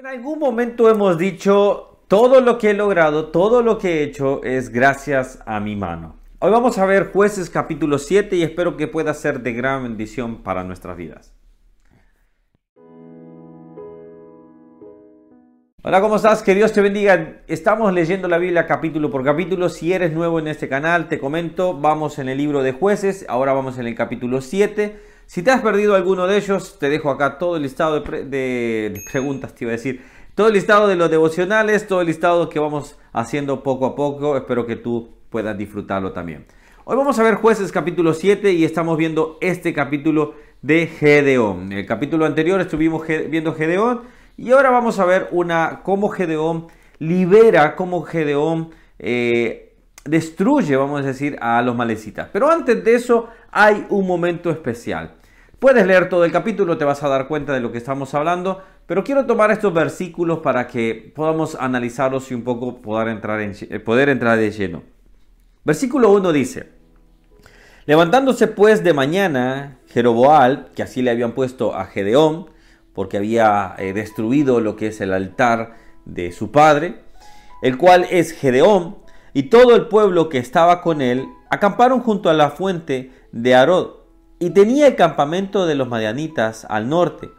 En algún momento hemos dicho, todo lo que he logrado, todo lo que he hecho es gracias a mi mano. Hoy vamos a ver jueces capítulo 7 y espero que pueda ser de gran bendición para nuestras vidas. Hola, ¿cómo estás? Que Dios te bendiga. Estamos leyendo la Biblia capítulo por capítulo. Si eres nuevo en este canal, te comento, vamos en el libro de jueces, ahora vamos en el capítulo 7. Si te has perdido alguno de ellos, te dejo acá todo el listado de, preguntas, te iba a decir. Todo el listado de los devocionales, todo el listado que vamos haciendo poco a poco. Espero que tú puedas disfrutarlo también. Hoy vamos a ver jueces capítulo 7 y estamos viendo este capítulo de Gedeón. En el capítulo anterior estuvimos viendo Gedeón y ahora vamos a ver una cómo Gedeón libera, cómo Gedeón eh, destruye, vamos a decir, a los malecitas. Pero antes de eso hay un momento especial. Puedes leer todo el capítulo, te vas a dar cuenta de lo que estamos hablando, pero quiero tomar estos versículos para que podamos analizarlos y un poco poder entrar, en, eh, poder entrar de lleno. Versículo 1 dice, levantándose pues de mañana Jeroboal, que así le habían puesto a Gedeón, porque había eh, destruido lo que es el altar de su padre, el cual es Gedeón, y todo el pueblo que estaba con él acamparon junto a la fuente de Arod y tenía el campamento de los madianitas al norte,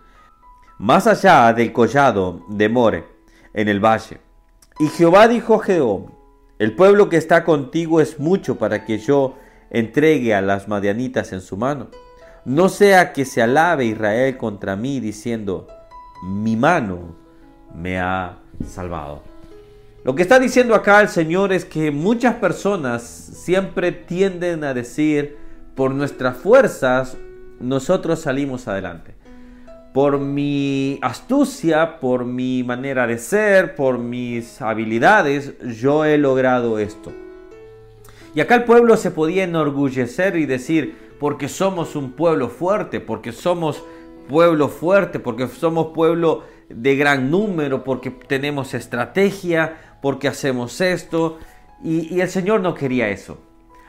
más allá del collado de More, en el valle. Y Jehová dijo a Gedeón, el pueblo que está contigo es mucho para que yo entregue a las madianitas en su mano. No sea que se alabe Israel contra mí diciendo, mi mano me ha salvado. Lo que está diciendo acá el Señor es que muchas personas siempre tienden a decir, por nuestras fuerzas, nosotros salimos adelante. Por mi astucia, por mi manera de ser, por mis habilidades, yo he logrado esto. Y acá el pueblo se podía enorgullecer y decir, porque somos un pueblo fuerte, porque somos pueblo fuerte, porque somos pueblo de gran número, porque tenemos estrategia, porque hacemos esto. Y, y el Señor no quería eso.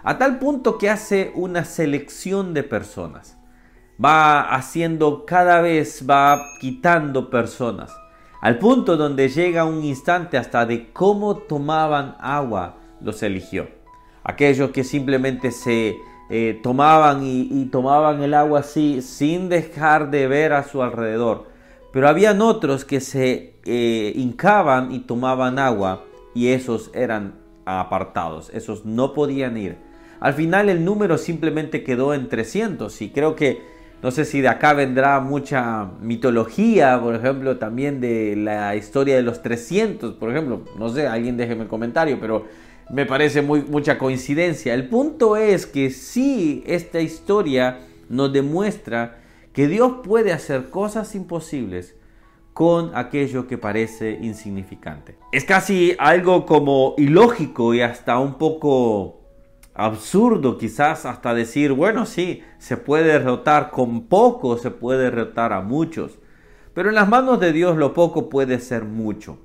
A tal punto que hace una selección de personas. Va haciendo cada vez, va quitando personas. Al punto donde llega un instante hasta de cómo tomaban agua los eligió. Aquellos que simplemente se eh, tomaban y, tomaban el agua así sin dejar de ver a su alrededor. Pero habían otros que se eh, hincaban y tomaban agua y esos eran apartados, esos no podían ir. Al final el número simplemente quedó en 300 y creo que, no sé si de acá vendrá mucha mitología, por ejemplo, también de la historia de los 300, por ejemplo, no sé, alguien déjeme el comentario, pero me parece muy, mucha coincidencia. El punto es que sí, esta historia nos demuestra que Dios puede hacer cosas imposibles con aquello que parece insignificante. Es casi algo como ilógico y hasta un poco absurdo quizás hasta decir, bueno, sí, se puede derrotar con poco, se puede derrotar a muchos. Pero en las manos de Dios lo poco puede ser mucho.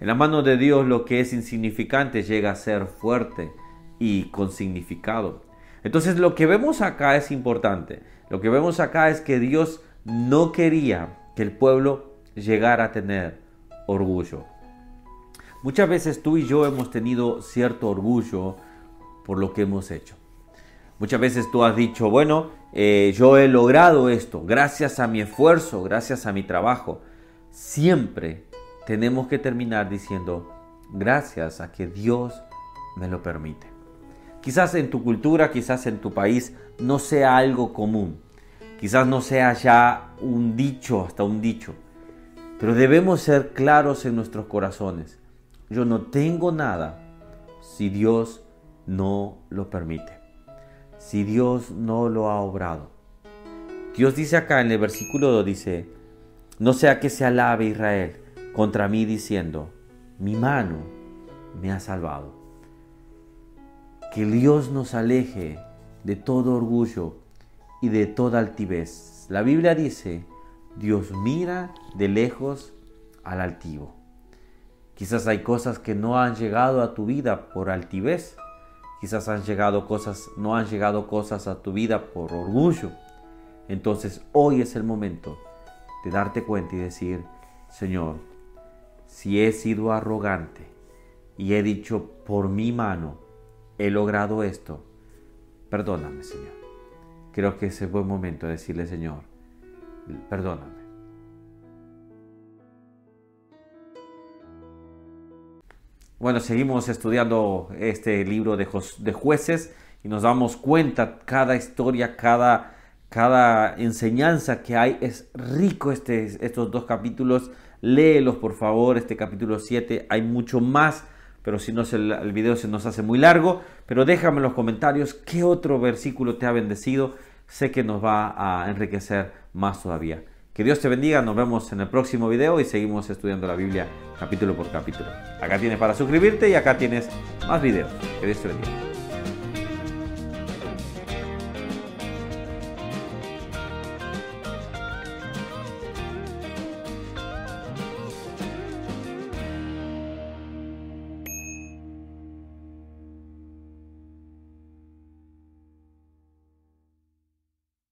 En las manos de Dios lo que es insignificante llega a ser fuerte y con significado. Entonces lo que vemos acá es importante. Lo que vemos acá es que Dios no quería que el pueblo llegara a tener orgullo. Muchas veces tú y yo hemos tenido cierto orgullo por lo que hemos hecho. Muchas veces tú has dicho, bueno, eh, yo he logrado esto gracias a mi esfuerzo, gracias a mi trabajo. Siempre tenemos que terminar diciendo, gracias a que Dios me lo permite. Quizás en tu cultura, quizás en tu país no sea algo común. Quizás no sea ya un dicho, hasta un dicho. Pero debemos ser claros en nuestros corazones. Yo no tengo nada si Dios no lo permite. Si Dios no lo ha obrado. Dios dice acá en el versículo 2, dice, no sea que se alabe Israel contra mí diciendo, mi mano me ha salvado. Que Dios nos aleje de todo orgullo y de toda altivez. La Biblia dice, Dios mira de lejos al altivo. Quizás hay cosas que no han llegado a tu vida por altivez, Quizás han llegado cosas, no han llegado cosas a tu vida por orgullo. Entonces hoy es el momento de darte cuenta y decir, Señor, si he sido arrogante y he dicho por mi mano, he logrado esto, perdóname Señor. Creo que es el buen momento de decirle Señor, perdóname. Bueno, seguimos estudiando este libro de, de jueces y nos damos cuenta cada historia, cada, cada enseñanza que hay. Es rico este, estos dos capítulos. Léelos por favor, este capítulo 7. Hay mucho más, pero si no el, el video se nos hace muy largo. Pero déjame en los comentarios qué otro versículo te ha bendecido. Sé que nos va a enriquecer más todavía. Que Dios te bendiga, nos vemos en el próximo video y seguimos estudiando la Biblia capítulo por capítulo. Acá tienes para suscribirte y acá tienes más videos. Que Dios te bendiga.